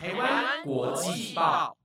台湾国际报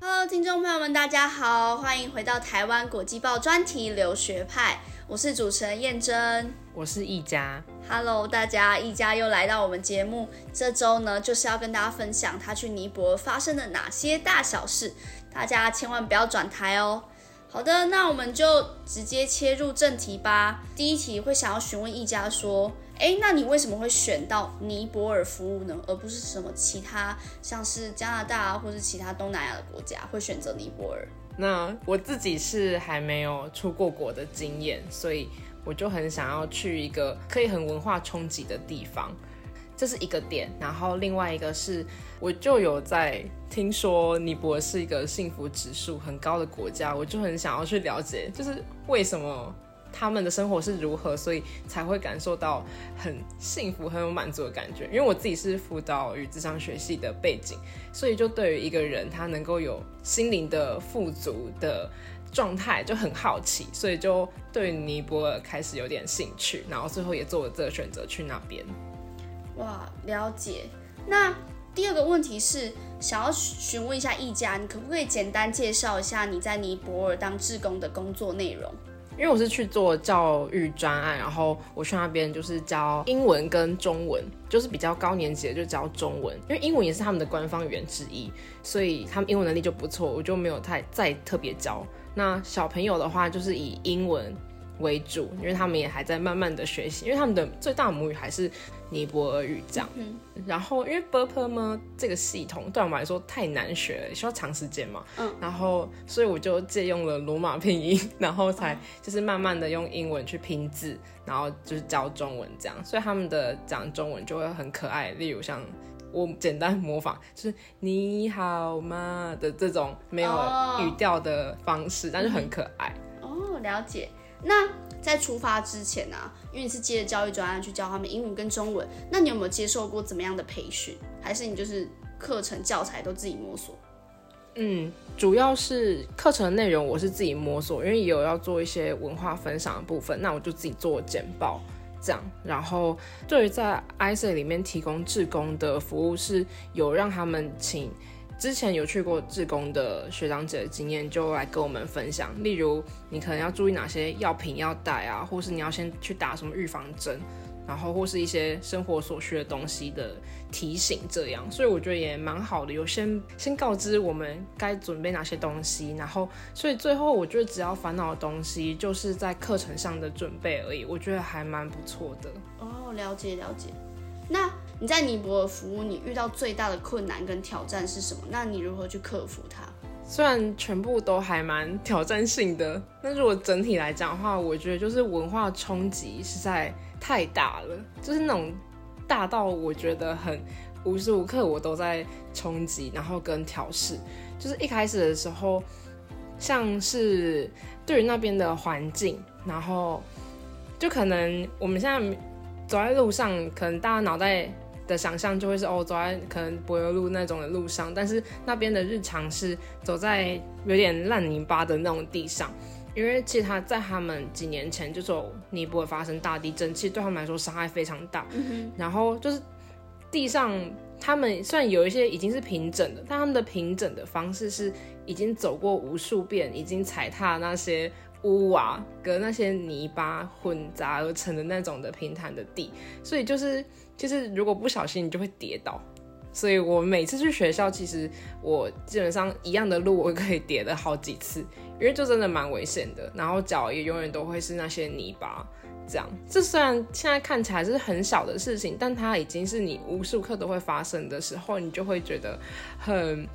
，Hello，听众朋友们，大家好，欢迎回到台湾国际报专题留学派，我是主持人燕珍，我是易佳，Hello，大家，易家又来到我们节目，这周呢就是要跟大家分享他去尼泊尔发生的哪些大小事，大家千万不要转台哦。好的，那我们就直接切入正题吧。第一题会想要询问一家说，哎，那你为什么会选到尼泊尔服务呢？而不是什么其他，像是加拿大啊，或是其他东南亚的国家会选择尼泊尔？那我自己是还没有出过国的经验，所以我就很想要去一个可以很文化冲击的地方。这是一个点，然后另外一个是，我就有在听说尼泊尔是一个幸福指数很高的国家，我就很想要去了解，就是为什么他们的生活是如何，所以才会感受到很幸福、很有满足的感觉。因为我自己是辅导与智商学系的背景，所以就对于一个人他能够有心灵的富足的状态就很好奇，所以就对尼泊尔开始有点兴趣，然后最后也做了这个选择去那边。哇，了解。那第二个问题是，想要询问一下一家，你可不可以简单介绍一下你在尼泊尔当志工的工作内容？因为我是去做教育专案，然后我去那边就是教英文跟中文，就是比较高年级的就教中文，因为英文也是他们的官方语言之一，所以他们英文能力就不错，我就没有太再特别教。那小朋友的话，就是以英文。为主，因为他们也还在慢慢的学习，因为他们的最大母语还是尼泊尔语这样。嗯，然后因为 b u r p l e 呢这个系统对我们来说太难学了，需要长时间嘛。嗯，然后所以我就借用了罗马拼音，然后才就是慢慢的用英文去拼字，然后就是教中文这样，所以他们的讲中文就会很可爱。例如像我简单模仿，就是你好吗的这种没有语调的方式，但是很可爱。哦，了解。那在出发之前呢，因为你是接着教育专案去教他们英文跟中文，那你有没有接受过怎么样的培训？还是你就是课程教材都自己摸索？嗯，主要是课程内容我是自己摸索，因为也有要做一些文化分享的部分，那我就自己做简报这样。然后对于在 IC 里面提供志工的服务，是有让他们请。之前有去过志工的学长姐的经验，就来跟我们分享。例如，你可能要注意哪些药品要带啊，或是你要先去打什么预防针，然后或是一些生活所需的东西的提醒，这样。所以我觉得也蛮好的，有先先告知我们该准备哪些东西，然后，所以最后我觉得只要烦恼的东西就是在课程上的准备而已，我觉得还蛮不错的。哦，了解了解。那你在尼泊尔服务，你遇到最大的困难跟挑战是什么？那你如何去克服它？虽然全部都还蛮挑战性的，但如果整体来讲的话，我觉得就是文化冲击实在太大了，就是那种大到我觉得很无时无刻我都在冲击，然后跟调试。就是一开始的时候，像是对于那边的环境，然后就可能我们现在。走在路上，可能大家脑袋的想象就会是哦，走在可能柏油路那种的路上，但是那边的日常是走在有点烂泥巴的那种地上，因为其实他在他们几年前就说尼泊尔发生大地震，其实对他们来说伤害非常大。然后就是地上，他们虽然有一些已经是平整的，但他们的平整的方式是已经走过无数遍，已经踩踏那些。屋瓦跟那些泥巴混杂而成的那种的平坦的地，所以就是就是如果不小心你就会跌倒，所以我每次去学校，其实我基本上一样的路我可以跌了好几次，因为就真的蛮危险的，然后脚也永远都会是那些泥巴，这样。这虽然现在看起来是很小的事情，但它已经是你无数刻都会发生的时候，你就会觉得很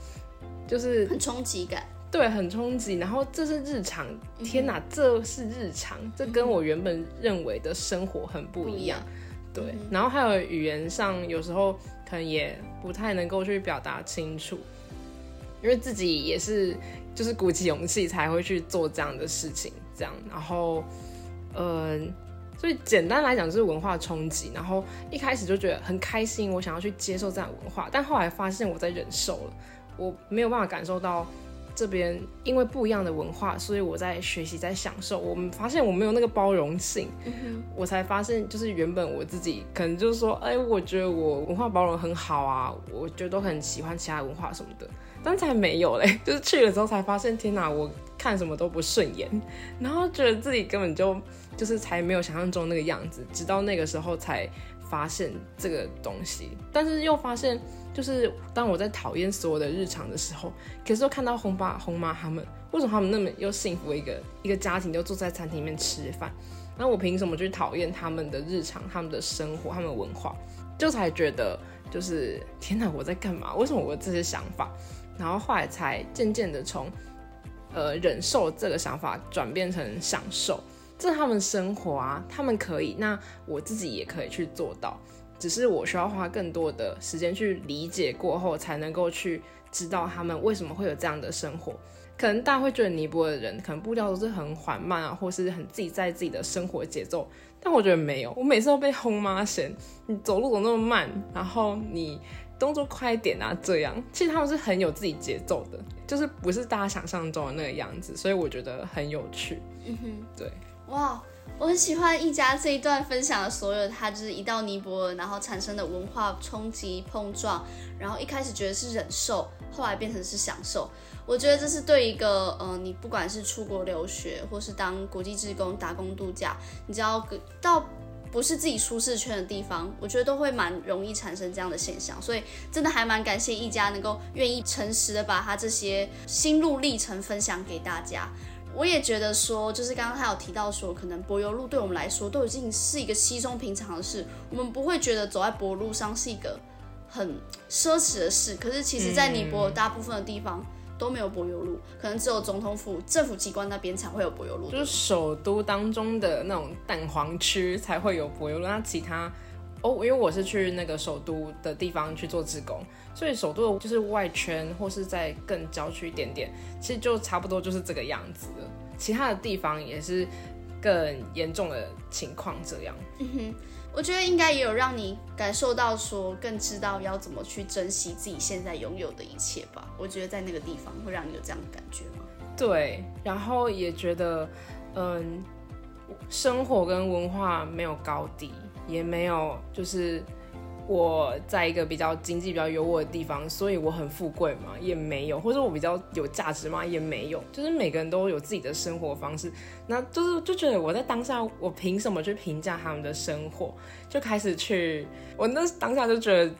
就是很冲击感。对，很冲击。然后这是日常，天哪，这是日常，这跟我原本认为的生活很不一样。对，然后还有语言上，有时候可能也不太能够去表达清楚，因为自己也是就是鼓起勇气才会去做这样的事情，这样。然后，呃，所以简单来讲就是文化冲击。然后一开始就觉得很开心，我想要去接受这样文化，但后来发现我在忍受了，我没有办法感受到。这边因为不一样的文化，所以我在学习，在享受。我们发现我没有那个包容性，我才发现就是原本我自己可能就是说，哎，我觉得我文化包容很好啊，我觉得都很喜欢其他文化什么的，但才没有嘞，就是去了之后才发现，天哪，我看什么都不顺眼，然后觉得自己根本就就是才没有想象中那个样子，直到那个时候才发现这个东西，但是又发现。就是当我在讨厌所有的日常的时候，可是又看到红爸红妈他们，为什么他们那么又幸福一个一个家庭，就坐在餐厅里面吃饭，那我凭什么去讨厌他们的日常、他们的生活、他们的文化？就才觉得就是天哪，我在干嘛？为什么我有这些想法？然后后来才渐渐的从呃忍受这个想法转变成享受，这是他们生活啊，他们可以，那我自己也可以去做到。只是我需要花更多的时间去理解过后，才能够去知道他们为什么会有这样的生活。可能大家会觉得尼泊尔的人可能步调都是很缓慢啊，或是很自己在自己的生活节奏。但我觉得没有，我每次都被轰妈嫌你走路怎么那么慢，然后你动作快一点啊，这样。其实他们是很有自己节奏的，就是不是大家想象中的那个样子，所以我觉得很有趣。嗯哼，对，哇。我很喜欢一家这一段分享的所有，他就是一到尼泊尔，然后产生的文化冲击碰撞，然后一开始觉得是忍受，后来变成是享受。我觉得这是对一个呃，你不管是出国留学，或是当国际职工打工度假，你只要到不是自己舒适圈的地方，我觉得都会蛮容易产生这样的现象。所以真的还蛮感谢一家能够愿意诚实的把他这些心路历程分享给大家。我也觉得说，就是刚刚他有提到说，可能柏油路对我们来说都已经是一个稀松平常的事，我们不会觉得走在柏路上是一个很奢侈的事。可是其实，在尼泊尔大部分的地方都没有柏油路，可能只有总统府政府机关那边才会有柏油路，就是首都当中的那种蛋黄区才会有柏油路，那其他哦，因为我是去那个首都的地方去做志工。所以首都就是外圈，或是在更郊区一点点，其实就差不多就是这个样子了。其他的地方也是更严重的情况，这样。嗯哼，我觉得应该也有让你感受到说，更知道要怎么去珍惜自己现在拥有的一切吧。我觉得在那个地方会让你有这样的感觉吗？对，然后也觉得，嗯，生活跟文化没有高低，也没有就是。我在一个比较经济比较优渥的地方，所以我很富贵嘛，也没有；或者我比较有价值嘛，也没有。就是每个人都有自己的生活方式，那就是就觉得我在当下，我凭什么去评价他们的生活？就开始去，我那当下就觉得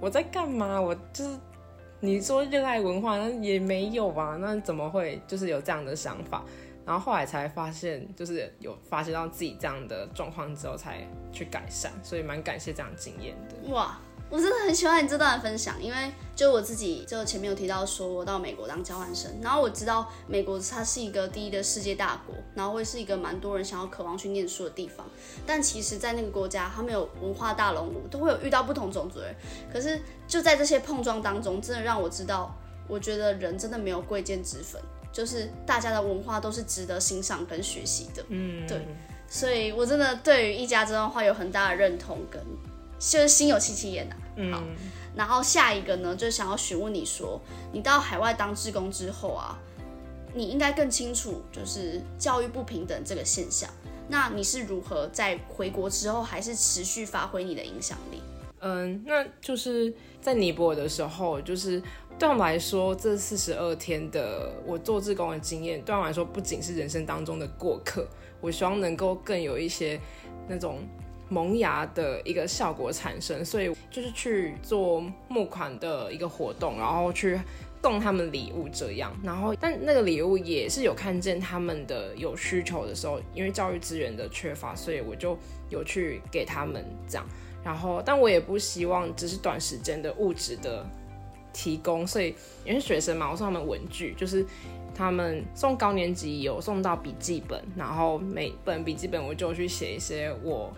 我在干嘛？我就是你说热爱文化，那也没有吧？那怎么会就是有这样的想法？然后后来才发现，就是有发现到自己这样的状况之后，才去改善，所以蛮感谢这样经验的。哇，我真的很喜欢你这段分享，因为就我自己，就前面有提到说我到美国当交换生，然后我知道美国它是一个第一的世界大国，然后会是一个蛮多人想要渴望去念书的地方。但其实，在那个国家，他们有文化大熔炉，都会有遇到不同种族的人。可是就在这些碰撞当中，真的让我知道，我觉得人真的没有贵贱之分。就是大家的文化都是值得欣赏跟学习的，嗯，对，所以我真的对于一家这段话有很大的认同，跟就是心有戚戚焉呐。好，然后下一个呢，就想要询问你说，你到海外当志工之后啊，你应该更清楚就是教育不平等这个现象，那你是如何在回国之后还是持续发挥你的影响力？嗯，那就是在尼泊尔的时候，就是。对我们来说，这四十二天的我做志工的经验，对我来说不仅是人生当中的过客，我希望能够更有一些那种萌芽的一个效果产生，所以就是去做募款的一个活动，然后去送他们礼物这样，然后但那个礼物也是有看见他们的有需求的时候，因为教育资源的缺乏，所以我就有去给他们这样，然后但我也不希望只是短时间的物质的。提供，所以因为学生嘛，我送他们文具，就是他们送高年级有送到笔记本，然后每本笔记本我就去写一些我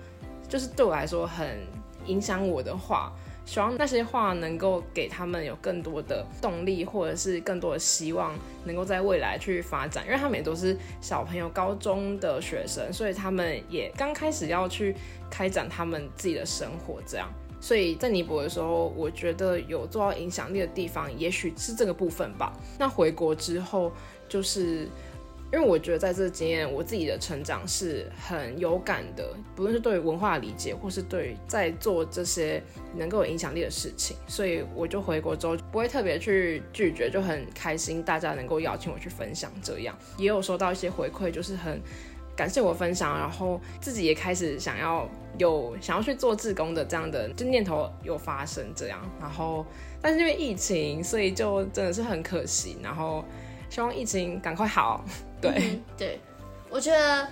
就是对我来说很影响我的话，希望那些话能够给他们有更多的动力，或者是更多的希望，能够在未来去发展。因为他们也都是小朋友，高中的学生，所以他们也刚开始要去开展他们自己的生活，这样。所以在尼泊尔的时候，我觉得有做到影响力的地方，也许是这个部分吧。那回国之后，就是因为我觉得在这经验，我自己的成长是很有感的，不论是对文化理解，或是对在做这些能够有影响力的事情，所以我就回国之后不会特别去拒绝，就很开心大家能够邀请我去分享。这样也有收到一些回馈，就是很。感谢我分享，然后自己也开始想要有想要去做志工的这样的就念头有发生这样，然后但是因为疫情，所以就真的是很可惜。然后希望疫情赶快好。对对，我觉得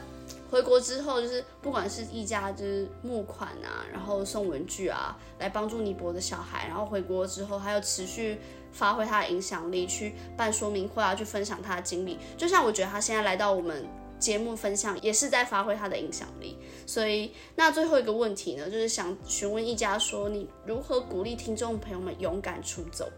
回国之后就是不管是一家就是募款啊，然后送文具啊，来帮助尼泊的小孩，然后回国之后还有持续发挥他的影响力，去办说明会啊，去分享他的经历。就像我觉得他现在来到我们。节目分享也是在发挥他的影响力，所以那最后一个问题呢，就是想询问一家说，你如何鼓励听众朋友们勇敢出走？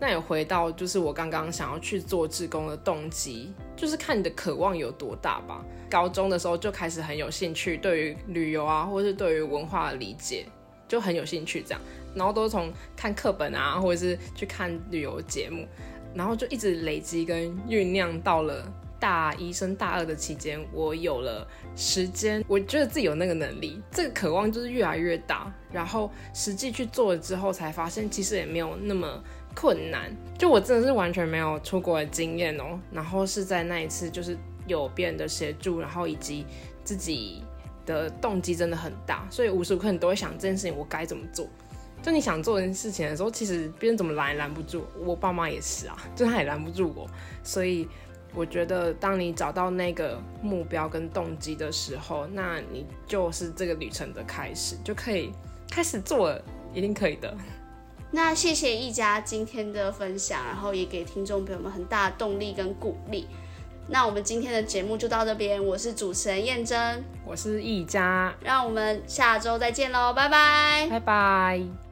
那也回到就是我刚刚想要去做志工的动机，就是看你的渴望有多大吧。高中的时候就开始很有兴趣，对于旅游啊，或者是对于文化的理解就很有兴趣这样，然后都从看课本啊，或者是去看旅游节目，然后就一直累积跟酝酿到了。大一升大二的期间，我有了时间，我觉得自己有那个能力，这个渴望就是越来越大。然后实际去做了之后，才发现其实也没有那么困难。就我真的是完全没有出国的经验哦。然后是在那一次，就是有别人的协助，然后以及自己的动机真的很大，所以无时无刻你都会想这件事情我该怎么做。就你想做一件事情的时候，其实别人怎么拦也拦不住。我爸妈也是啊，就他也拦不住我，所以。我觉得，当你找到那个目标跟动机的时候，那你就是这个旅程的开始，就可以开始做了，一定可以的。那谢谢一家今天的分享，然后也给听众朋友们很大的动力跟鼓励。那我们今天的节目就到这边，我是主持人燕珍，我是一家，让我们下周再见喽，拜拜，拜拜。